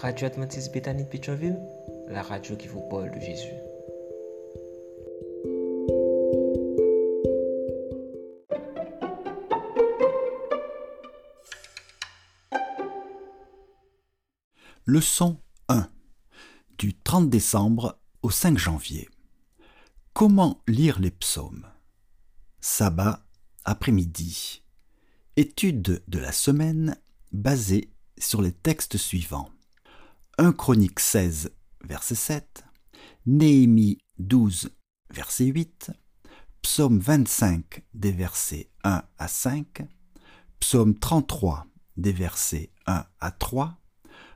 Radio Adventiste Bethany de la radio qui vous parle de Jésus. Leçon 1 du 30 décembre au 5 janvier. Comment lire les psaumes? Sabbat après-midi. Étude de la semaine basée sur les textes suivants. 1 Chronique 16, verset 7, Néhémie 12, verset 8, Psaume 25 des versets 1 à 5, Psaume 33 des versets 1 à 3,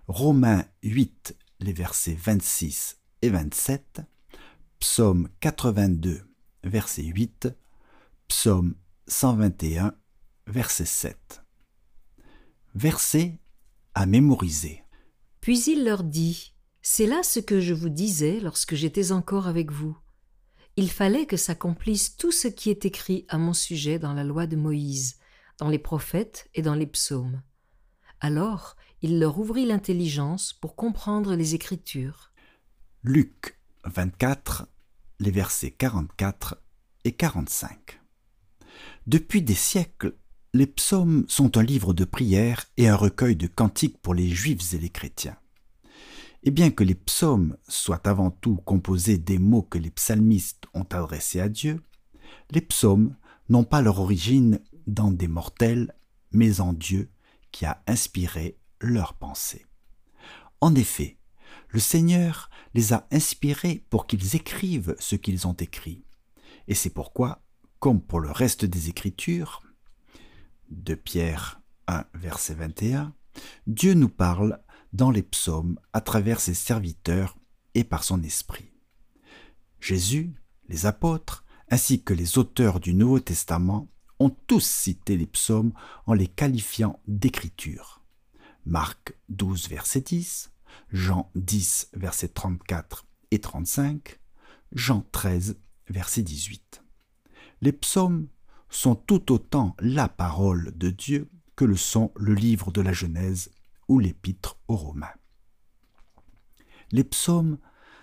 Romains 8 les versets 26 et 27, Psaume 82 verset 8, Psaume 121 verset 7. Verset à mémoriser. Puis il leur dit, C'est là ce que je vous disais lorsque j'étais encore avec vous. Il fallait que s'accomplisse tout ce qui est écrit à mon sujet dans la loi de Moïse, dans les prophètes et dans les psaumes. Alors il leur ouvrit l'intelligence pour comprendre les Écritures. Luc 24, les versets 44 et 45. Depuis des siècles, les psaumes sont un livre de prières et un recueil de cantiques pour les juifs et les chrétiens. Et bien que les psaumes soient avant tout composés des mots que les psalmistes ont adressés à Dieu, les psaumes n'ont pas leur origine dans des mortels, mais en Dieu qui a inspiré leurs pensées. En effet, le Seigneur les a inspirés pour qu'ils écrivent ce qu'ils ont écrit. Et c'est pourquoi, comme pour le reste des Écritures, de Pierre 1, verset 21, Dieu nous parle dans les psaumes à travers ses serviteurs et par son esprit. Jésus, les apôtres, ainsi que les auteurs du Nouveau Testament ont tous cité les psaumes en les qualifiant d'écriture. Marc 12, verset 10, Jean 10, verset 34 et 35, Jean 13, verset 18. Les psaumes sont tout autant la parole de Dieu que le sont le livre de la Genèse ou l'épître aux Romains. Les psaumes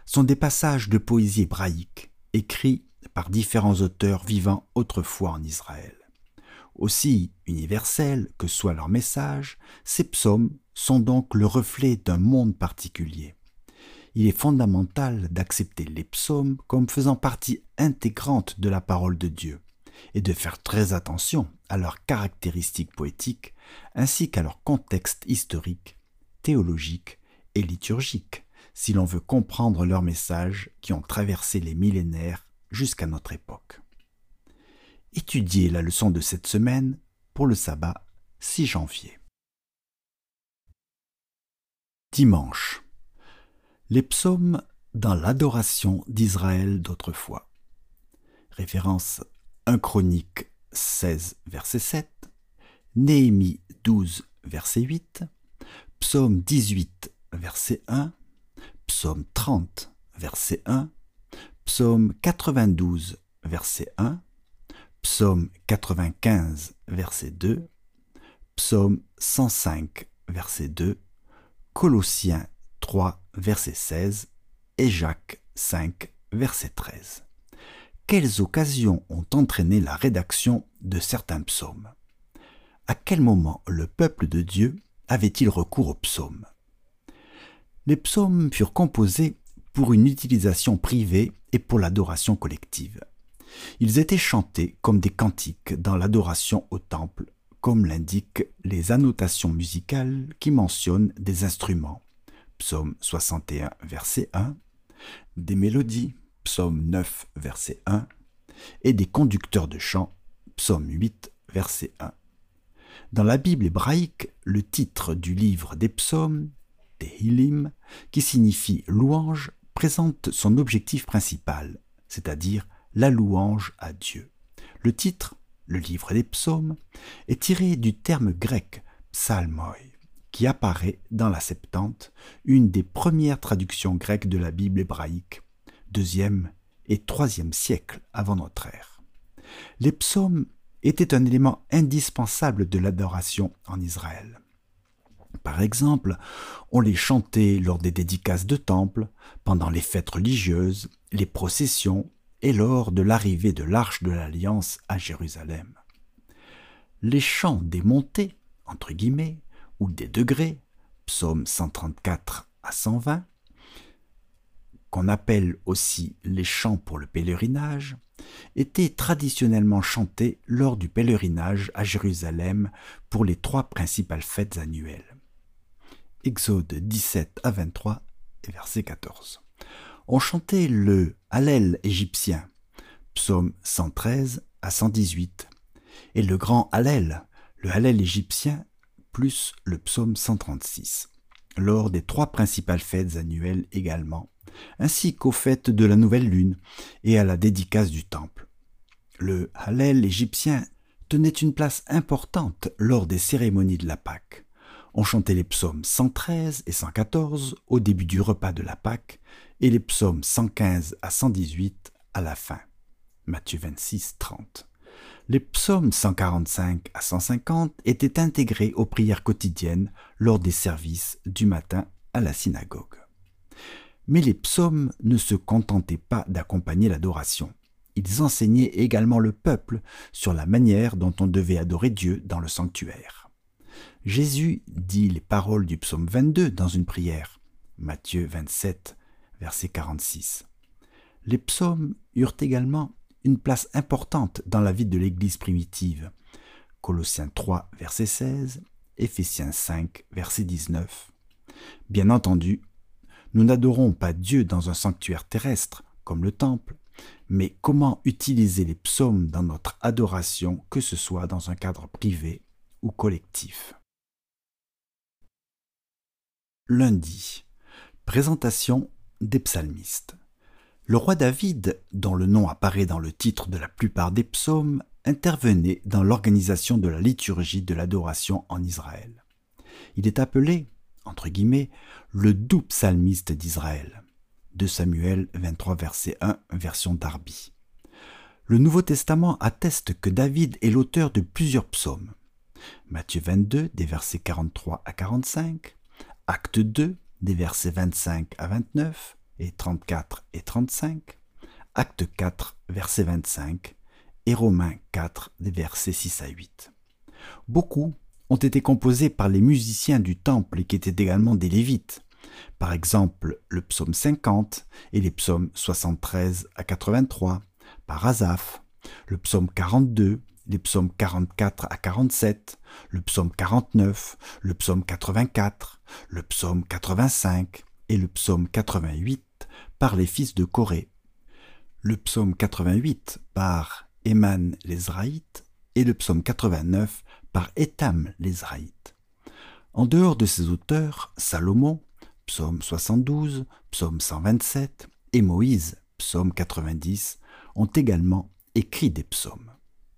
sont des passages de poésie hébraïque écrits par différents auteurs vivant autrefois en Israël. Aussi universels que soit leur message, ces psaumes sont donc le reflet d'un monde particulier. Il est fondamental d'accepter les psaumes comme faisant partie intégrante de la parole de Dieu et de faire très attention à leurs caractéristiques poétiques ainsi qu'à leur contexte historique, théologique et liturgique, si l'on veut comprendre leurs messages qui ont traversé les millénaires jusqu'à notre époque. Étudiez la leçon de cette semaine pour le sabbat 6 janvier. Dimanche. Les psaumes dans l'adoration d'Israël d'autrefois. Référence 1 Chronique 16, verset 7, Néhémie 12, verset 8, Psaume 18, verset 1, Psaume 30, verset 1, Psaume 92, verset 1, Psaume 95, verset 2, Psaume 105, verset 2, Colossiens 3, verset 16 et Jacques 5, verset 13 quelles occasions ont entraîné la rédaction de certains psaumes? À quel moment le peuple de Dieu avait-il recours aux psaumes? Les psaumes furent composés pour une utilisation privée et pour l'adoration collective. Ils étaient chantés comme des cantiques dans l'adoration au temple, comme l'indiquent les annotations musicales qui mentionnent des instruments. Psaume 61, verset 1, des mélodies, psaume 9, verset 1, et des conducteurs de chant, psaume 8, verset 1. Dans la Bible hébraïque, le titre du livre des psaumes, Tehillim, qui signifie louange, présente son objectif principal, c'est-à-dire la louange à Dieu. Le titre, le livre des psaumes, est tiré du terme grec psalmoi, qui apparaît dans la Septante, une des premières traductions grecques de la Bible hébraïque, deuxième et troisième siècle avant notre ère. Les psaumes étaient un élément indispensable de l'adoration en Israël. Par exemple, on les chantait lors des dédicaces de temples, pendant les fêtes religieuses, les processions et lors de l'arrivée de l'Arche de l'Alliance à Jérusalem. Les chants des montées, entre guillemets, ou des degrés, psaume 134 à 120, qu'on appelle aussi les chants pour le pèlerinage, étaient traditionnellement chantés lors du pèlerinage à Jérusalem pour les trois principales fêtes annuelles. Exode 17 à 23 et verset 14. On chantait le Hallel égyptien, psaume 113 à 118, et le grand Hallel, le Hallel égyptien, plus le psaume 136, lors des trois principales fêtes annuelles également, ainsi qu'aux fêtes de la nouvelle lune et à la dédicace du temple. Le Hallel égyptien tenait une place importante lors des cérémonies de la Pâque. On chantait les psaumes 113 et 114 au début du repas de la Pâque et les psaumes 115 à 118 à la fin. Matthieu 26, 30. Les psaumes 145 à 150 étaient intégrés aux prières quotidiennes lors des services du matin à la synagogue. Mais les psaumes ne se contentaient pas d'accompagner l'adoration. Ils enseignaient également le peuple sur la manière dont on devait adorer Dieu dans le sanctuaire. Jésus dit les paroles du psaume 22 dans une prière. Matthieu 27, verset 46. Les psaumes eurent également une place importante dans la vie de l'Église primitive. Colossiens 3, verset 16, Éphésiens 5, verset 19. Bien entendu, nous n'adorons pas Dieu dans un sanctuaire terrestre, comme le temple, mais comment utiliser les psaumes dans notre adoration, que ce soit dans un cadre privé ou collectif? Lundi. Présentation des psalmistes. Le roi David, dont le nom apparaît dans le titre de la plupart des psaumes, intervenait dans l'organisation de la liturgie de l'adoration en Israël. Il est appelé, entre guillemets, le doux psalmiste d'Israël. De Samuel 23 verset 1 version Darby. Le Nouveau Testament atteste que David est l'auteur de plusieurs psaumes. Matthieu 22 des versets 43 à 45, Acte 2 des versets 25 à 29 et 34 et 35, Acte 4 verset 25 et Romains 4 des versets 6 à 8. Beaucoup ont été composés par les musiciens du temple qui étaient également des Lévites. Par exemple, le psaume 50 et les psaumes 73 à 83 par Asaph, le psaume 42, les psaumes 44 à 47, le psaume 49, le psaume 84, le psaume 85 et le psaume 88 par les fils de Corée. Le psaume 88 par Eman l'Ezraïte et le psaume 89 par Étam l'Ezraïte. En dehors de ces auteurs, Salomon, psaume 72, psaume 127 et Moïse, psaume 90, ont également écrit des psaumes.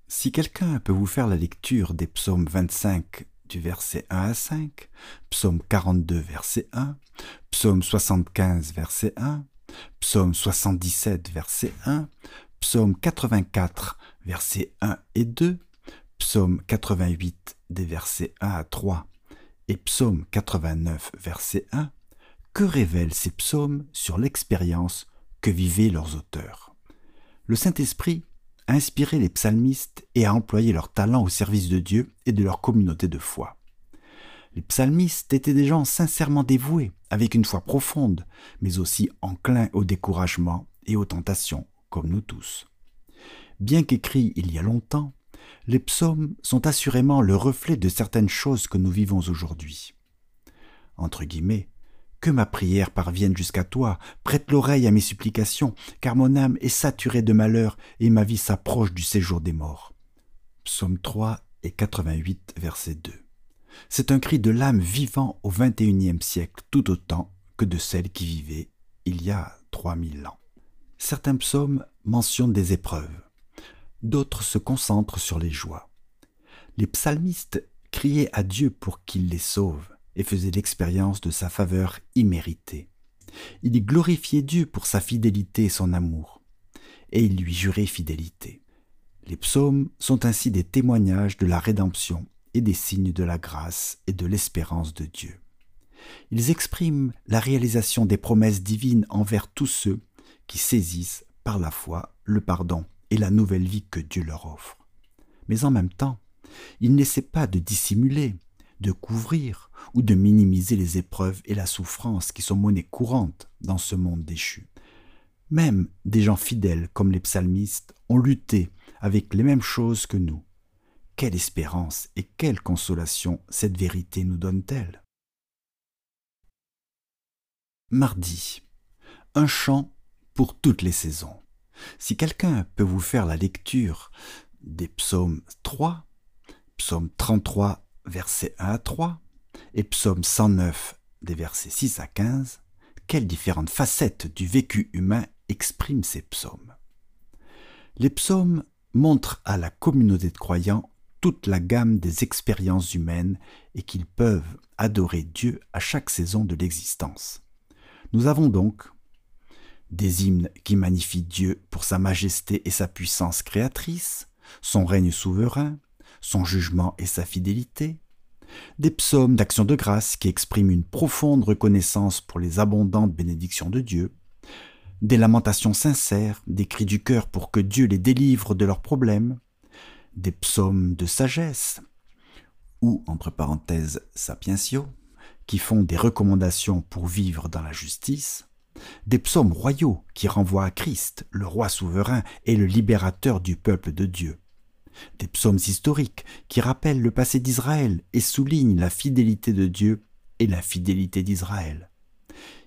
Si quelqu'un peut vous faire la lecture des psaumes 25 du verset 1 à 5, psaume 42 verset 1, psaume 75 verset 1, psaume 77 verset 1, psaume 84 verset 1 et 2, psaume 88 des versets 1 à 3 et psaume 89 verset 1, que révèlent ces psaumes sur l'expérience que vivaient leurs auteurs? Le Saint-Esprit a inspiré les psalmistes et a employé leur talent au service de Dieu et de leur communauté de foi. Les psalmistes étaient des gens sincèrement dévoués, avec une foi profonde, mais aussi enclins au découragement et aux tentations, comme nous tous. Bien qu'écrits il y a longtemps, les psaumes sont assurément le reflet de certaines choses que nous vivons aujourd'hui. Que ma prière parvienne jusqu'à toi, prête l'oreille à mes supplications, car mon âme est saturée de malheur et ma vie s'approche du séjour des morts. Psaume 3 et 88, verset 2. C'est un cri de l'âme vivant au XXIe siècle tout autant que de celle qui vivait il y a trois mille ans. Certains psaumes mentionnent des épreuves, d'autres se concentrent sur les joies. Les psalmistes criaient à Dieu pour qu'il les sauve et faisaient l'expérience de sa faveur imméritée. Ils glorifiaient Dieu pour sa fidélité et son amour, et ils lui juraient fidélité. Les psaumes sont ainsi des témoignages de la rédemption et des signes de la grâce et de l'espérance de Dieu. Ils expriment la réalisation des promesses divines envers tous ceux qui saisissent par la foi le pardon et la nouvelle vie que Dieu leur offre. Mais en même temps, ils n'essaient pas de dissimuler, de couvrir ou de minimiser les épreuves et la souffrance qui sont monnaie courante dans ce monde déchu. Même des gens fidèles comme les psalmistes ont lutté avec les mêmes choses que nous. Quelle espérance et quelle consolation cette vérité nous donne-t-elle? Mardi. Un chant pour toutes les saisons. Si quelqu'un peut vous faire la lecture des psaumes 3, psaume 33, versets 1 à 3, et psaume 109, des versets 6 à 15, quelles différentes facettes du vécu humain expriment ces psaumes? Les psaumes montrent à la communauté de croyants toute la gamme des expériences humaines et qu'ils peuvent adorer Dieu à chaque saison de l'existence. Nous avons donc des hymnes qui magnifient Dieu pour sa majesté et sa puissance créatrice, son règne souverain, son jugement et sa fidélité, des psaumes d'action de grâce qui expriment une profonde reconnaissance pour les abondantes bénédictions de Dieu, des lamentations sincères, des cris du cœur pour que Dieu les délivre de leurs problèmes, des psaumes de sagesse, ou, entre parenthèses, sapientio, qui font des recommandations pour vivre dans la justice, des psaumes royaux qui renvoient à Christ, le roi souverain et le libérateur du peuple de Dieu, des psaumes historiques qui rappellent le passé d'Israël et soulignent la fidélité de Dieu et la fidélité d'Israël.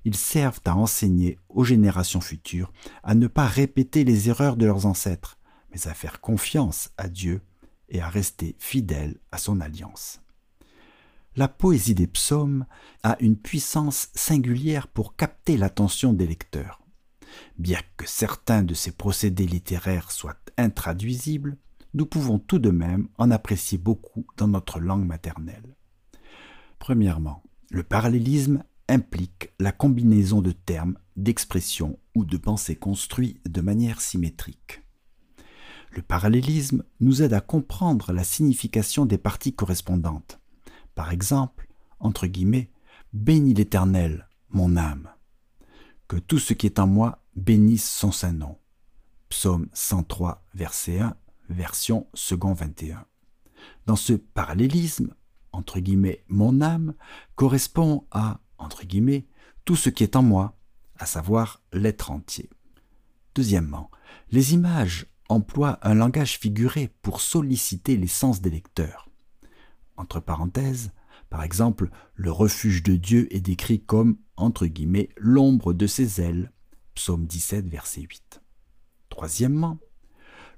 Ils servent à enseigner aux générations futures à ne pas répéter les erreurs de leurs ancêtres, mais à faire confiance à Dieu et à rester fidèles à son alliance. La poésie des psaumes a une puissance singulière pour capter l'attention des lecteurs. Bien que certains de ces procédés littéraires soient intraduisibles, nous pouvons tout de même en apprécier beaucoup dans notre langue maternelle. Premièrement, le parallélisme implique la combinaison de termes, d'expressions ou de pensées construits de manière symétrique. Le parallélisme nous aide à comprendre la signification des parties correspondantes. Par exemple, entre guillemets, Bénis l'Éternel, mon âme. Que tout ce qui est en moi bénisse son saint nom. Psaume 103, verset 1 version second 21. Dans ce parallélisme, entre guillemets, mon âme correspond à, entre guillemets, tout ce qui est en moi, à savoir l'être entier. Deuxièmement, les images emploient un langage figuré pour solliciter les sens des lecteurs. Entre parenthèses, par exemple, le refuge de Dieu est décrit comme, entre guillemets, l'ombre de ses ailes, psaume 17, verset 8. Troisièmement,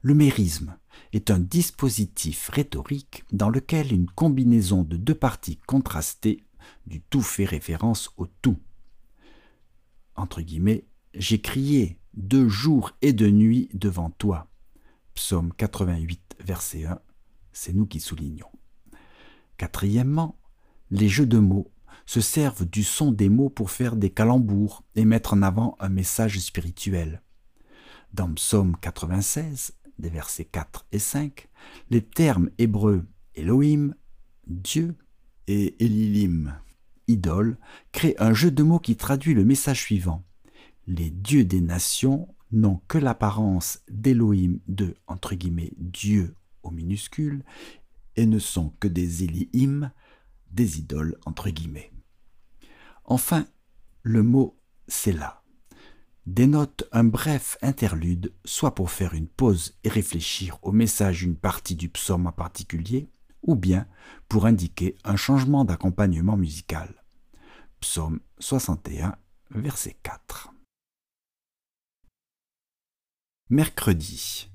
le mérisme est un dispositif rhétorique dans lequel une combinaison de deux parties contrastées du tout fait référence au tout. Entre guillemets, j'ai crié deux jours et de nuit devant toi. Psaume 88, verset 1, c'est nous qui soulignons. Quatrièmement, les jeux de mots se servent du son des mots pour faire des calembours et mettre en avant un message spirituel. Dans Psaume 96, des versets 4 et 5, les termes hébreux Elohim, Dieu, et Elilim, idole, créent un jeu de mots qui traduit le message suivant. Les dieux des nations n'ont que l'apparence d'Elohim de, Dieu au minuscule, et ne sont que des Elihim, des idoles, entre guillemets. Enfin, le mot là dénote un bref interlude, soit pour faire une pause et réfléchir au message d'une partie du psaume en particulier, ou bien pour indiquer un changement d'accompagnement musical. Psaume 61, verset 4. Mercredi.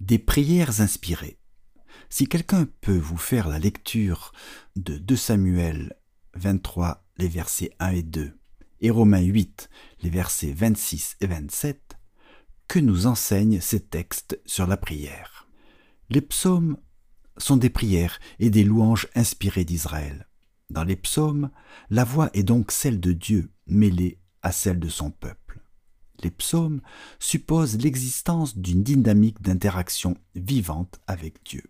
Des prières inspirées. Si quelqu'un peut vous faire la lecture de 2 Samuel 23, les versets 1 et 2, et Romains 8, les versets 26 et 27, que nous enseignent ces textes sur la prière. Les psaumes sont des prières et des louanges inspirées d'Israël. Dans les psaumes, la voix est donc celle de Dieu mêlée à celle de son peuple. Les psaumes supposent l'existence d'une dynamique d'interaction vivante avec Dieu.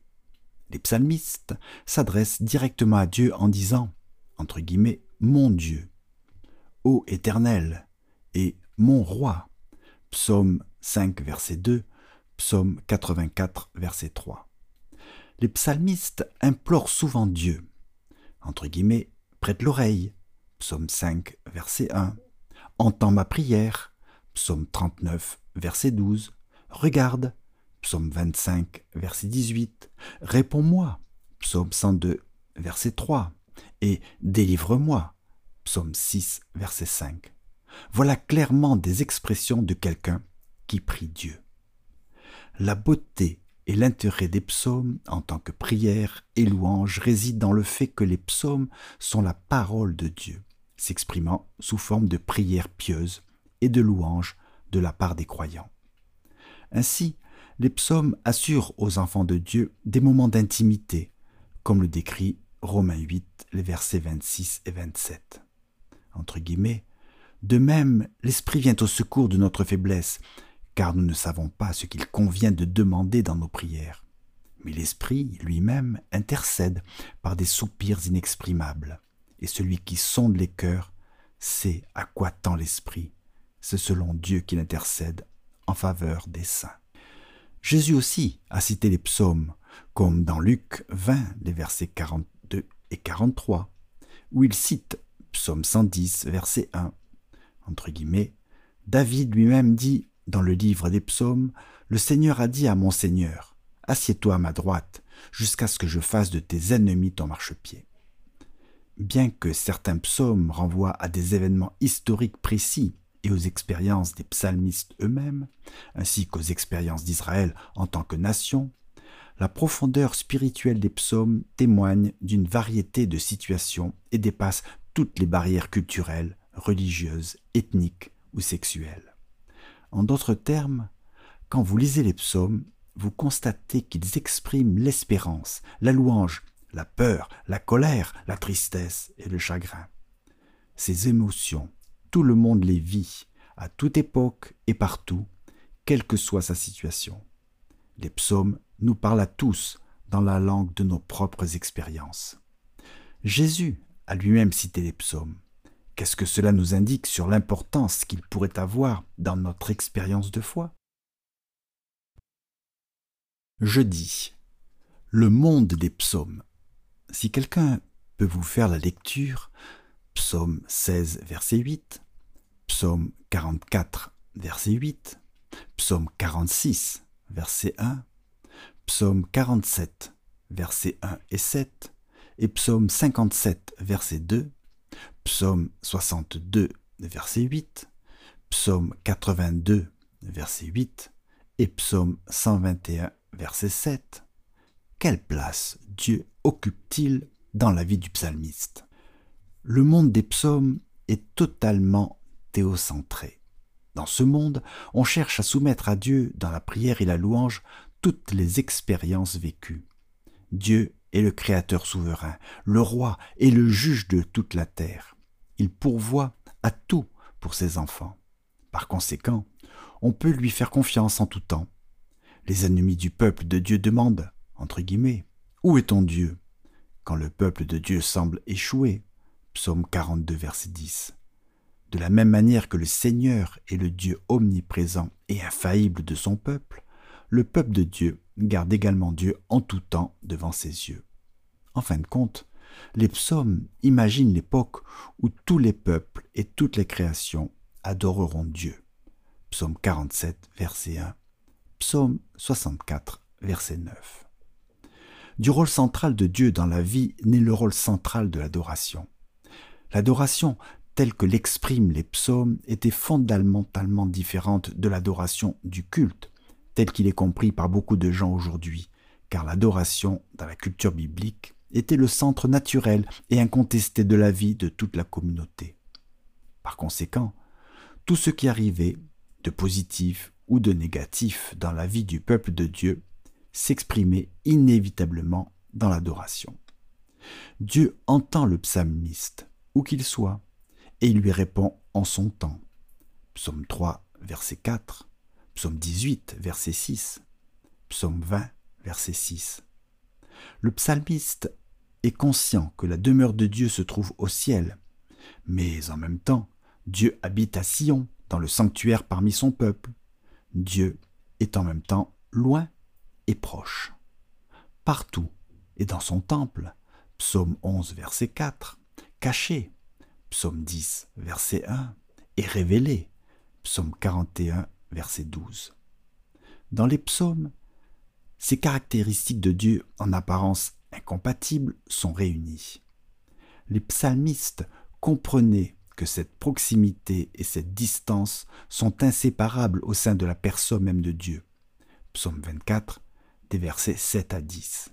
Les psalmistes s'adressent directement à Dieu en disant, entre guillemets, Mon Dieu, ô Éternel, et mon roi. Psaume 5, verset 2, Psaume 84, verset 3. Les psalmistes implorent souvent Dieu. Entre guillemets, prête l'oreille. Psaume 5, verset 1. Entends ma prière. Psaume 39, verset 12. Regarde. Psaume 25, verset 18. Réponds-moi. Psaume 102, verset 3. Et délivre-moi. Psaume 6, verset 5. Voilà clairement des expressions de quelqu'un qui prie Dieu. La beauté et l'intérêt des psaumes en tant que prière et louange résident dans le fait que les psaumes sont la parole de Dieu, s'exprimant sous forme de prière pieuse et de louange de la part des croyants. Ainsi, les psaumes assurent aux enfants de Dieu des moments d'intimité, comme le décrit Romains 8, les versets 26 et 27. Entre guillemets, de même, l'Esprit vient au secours de notre faiblesse, car nous ne savons pas ce qu'il convient de demander dans nos prières. Mais l'Esprit lui-même intercède par des soupirs inexprimables, et celui qui sonde les cœurs sait à quoi tend l'Esprit. C'est selon Dieu qu'il intercède en faveur des saints. Jésus aussi a cité les psaumes, comme dans Luc 20, les versets 42 et 43, où il cite Psaume 110, verset 1, entre guillemets, David lui-même dit dans le livre des psaumes, Le Seigneur a dit à mon Seigneur, Assieds-toi à ma droite, jusqu'à ce que je fasse de tes ennemis ton marchepied. Bien que certains psaumes renvoient à des événements historiques précis et aux expériences des psalmistes eux-mêmes, ainsi qu'aux expériences d'Israël en tant que nation, la profondeur spirituelle des psaumes témoigne d'une variété de situations et dépasse toutes les barrières culturelles, religieuses, ethniques ou sexuelles. En d'autres termes, quand vous lisez les psaumes, vous constatez qu'ils expriment l'espérance, la louange, la peur, la colère, la tristesse et le chagrin. Ces émotions, tout le monde les vit, à toute époque et partout, quelle que soit sa situation. Les psaumes nous parlent à tous dans la langue de nos propres expériences. Jésus a lui-même cité les psaumes. Qu'est-ce que cela nous indique sur l'importance qu'il pourrait avoir dans notre expérience de foi? Je dis, le monde des psaumes. Si quelqu'un peut vous faire la lecture, psaume 16, verset 8, psaume 44, verset 8, psaume 46, verset 1, psaume 47, verset 1 et 7, et psaume 57, verset 2, Psaume 62, verset 8, Psaume 82, verset 8 et Psaume 121, verset 7. Quelle place Dieu occupe-t-il dans la vie du psalmiste? Le monde des psaumes est totalement théocentré. Dans ce monde, on cherche à soumettre à Dieu, dans la prière et la louange, toutes les expériences vécues. Dieu est le Créateur souverain, le roi et le juge de toute la terre. Il pourvoit à tout pour ses enfants. Par conséquent, on peut lui faire confiance en tout temps. Les ennemis du peuple de Dieu demandent, entre guillemets, Où est ton Dieu? Quand le peuple de Dieu semble échouer Psaume 42, verset 10. De la même manière que le Seigneur est le Dieu omniprésent et infaillible de son peuple, le peuple de Dieu garde également Dieu en tout temps devant ses yeux. En fin de compte, les psaumes imaginent l'époque où tous les peuples et toutes les créations adoreront Dieu. Psaume 47, verset 1. Psaume 64, verset 9. Du rôle central de Dieu dans la vie naît le rôle central de l'adoration. L'adoration, telle que l'expriment les psaumes, était fondamentalement différente de l'adoration du culte, tel qu'il est compris par beaucoup de gens aujourd'hui, car l'adoration, dans la culture biblique, était le centre naturel et incontesté de la vie de toute la communauté. Par conséquent, tout ce qui arrivait, de positif ou de négatif dans la vie du peuple de Dieu, s'exprimait inévitablement dans l'adoration. Dieu entend le psalmiste, qu'il soit, et il lui répond en son temps. Psaume 3, verset 4, Psaume 18, verset 6. Psaume 20, verset 6. Le psalmiste est conscient que la demeure de Dieu se trouve au ciel, mais en même temps, Dieu habite à Sion, dans le sanctuaire parmi son peuple. Dieu est en même temps loin et proche. Partout et dans son temple. Psaume 11, verset 4. Caché. Psaume 10, verset 1. Et révélé. Psaume 41, verset 12. Dans les psaumes, ces caractéristiques de Dieu en apparence incompatibles sont réunies. Les psalmistes comprenaient que cette proximité et cette distance sont inséparables au sein de la personne même de Dieu. Psaume 24, des versets 7 à 10.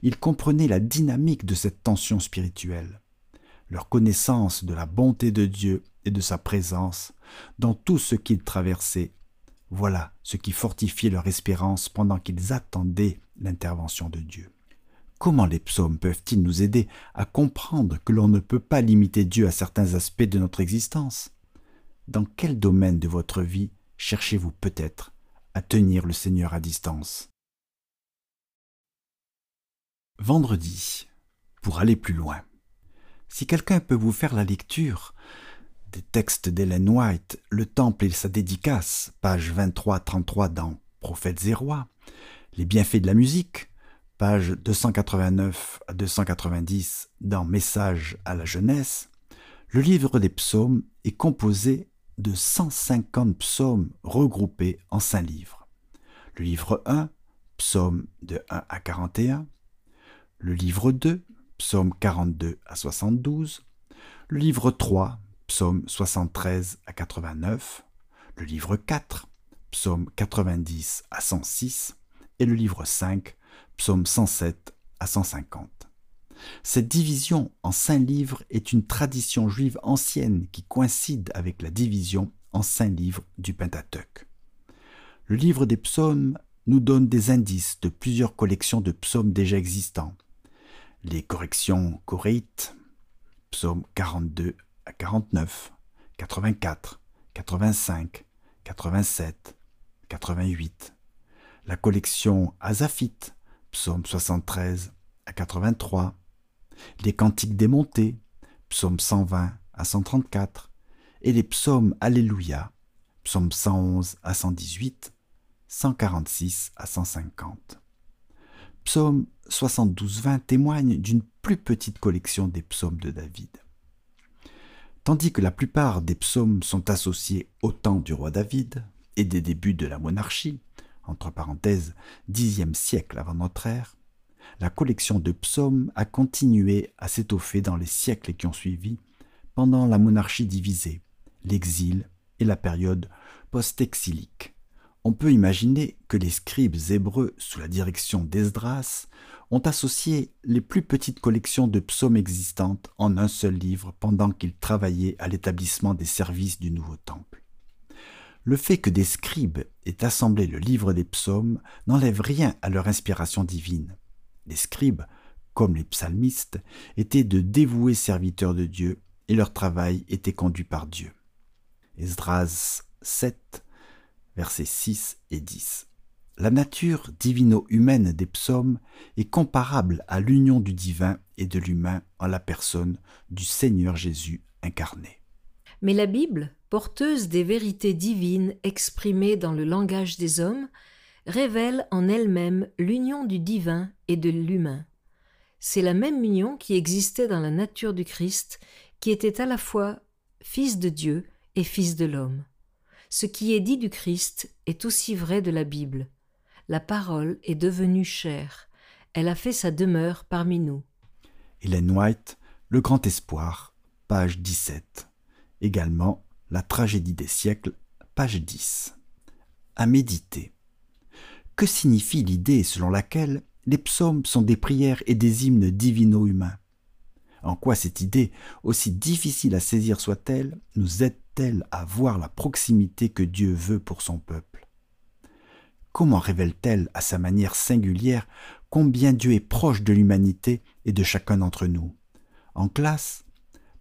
Ils comprenaient la dynamique de cette tension spirituelle. Leur connaissance de la bonté de Dieu et de sa présence dans tout ce qu'ils traversaient voilà ce qui fortifiait leur espérance pendant qu'ils attendaient l'intervention de Dieu. Comment les psaumes peuvent-ils nous aider à comprendre que l'on ne peut pas limiter Dieu à certains aspects de notre existence? Dans quel domaine de votre vie cherchez-vous peut-être à tenir le Seigneur à distance? Vendredi, pour aller plus loin. Si quelqu'un peut vous faire la lecture des textes d'Hélène White, Le Temple et sa dédicace, page 23-33 dans Prophètes et rois, Les bienfaits de la musique, page 289 à 290 dans Message à la jeunesse, le livre des psaumes est composé de 150 psaumes regroupés en cinq livres. Le livre 1, psaume de 1 à 41, le livre 2, psaume 42 à 72, le livre 3, psaume 73 à 89, le livre 4, psaume 90 à 106, et le livre 5, psaume 107 à 150. Cette division en cinq livres est une tradition juive ancienne qui coïncide avec la division en cinq livres du Pentateuque. Le livre des psaumes nous donne des indices de plusieurs collections de psaumes déjà existants. Les corrections coréites, psaume 42 49, 84, 85, 87, 88. La collection Azafite, psaume 73 à 83. Les cantiques démontés, psaume 120 à 134. Et les psaumes Alléluia, psaume 111 à 118, 146 à 150. Psaume 72-20 témoigne d'une plus petite collection des psaumes de David. Tandis que la plupart des psaumes sont associés au temps du roi David et des débuts de la monarchie, entre parenthèses, Xe siècle avant notre ère, la collection de psaumes a continué à s'étoffer dans les siècles qui ont suivi, pendant la monarchie divisée, l'exil et la période post-exilique. On peut imaginer que les scribes hébreux, sous la direction d'Esdras, ont associé les plus petites collections de psaumes existantes en un seul livre pendant qu'ils travaillaient à l'établissement des services du nouveau temple. Le fait que des scribes aient assemblé le livre des psaumes n'enlève rien à leur inspiration divine. Les scribes, comme les psalmistes, étaient de dévoués serviteurs de Dieu et leur travail était conduit par Dieu. Esdras 7, versets 6 et 10 la nature divino-humaine des psaumes est comparable à l'union du divin et de l'humain en la personne du Seigneur Jésus incarné. Mais la Bible, porteuse des vérités divines exprimées dans le langage des hommes, révèle en elle-même l'union du divin et de l'humain. C'est la même union qui existait dans la nature du Christ, qui était à la fois Fils de Dieu et Fils de l'homme. Ce qui est dit du Christ est aussi vrai de la Bible la parole est devenue chair. Elle a fait sa demeure parmi nous. Hélène White, Le Grand Espoir, page 17. Également, La tragédie des siècles, page 10. À méditer. Que signifie l'idée selon laquelle les psaumes sont des prières et des hymnes divino-humains En quoi cette idée, aussi difficile à saisir soit-elle, nous aide-t-elle à voir la proximité que Dieu veut pour son peuple? Comment révèle-t-elle à sa manière singulière combien Dieu est proche de l'humanité et de chacun d'entre nous? En classe,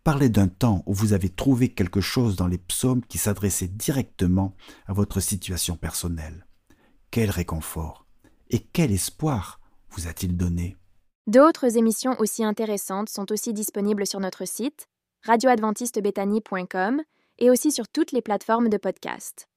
parlez d'un temps où vous avez trouvé quelque chose dans les psaumes qui s'adressait directement à votre situation personnelle. Quel réconfort et quel espoir vous a-t-il donné? D'autres émissions aussi intéressantes sont aussi disponibles sur notre site radioadventistebethany.com et aussi sur toutes les plateformes de podcast.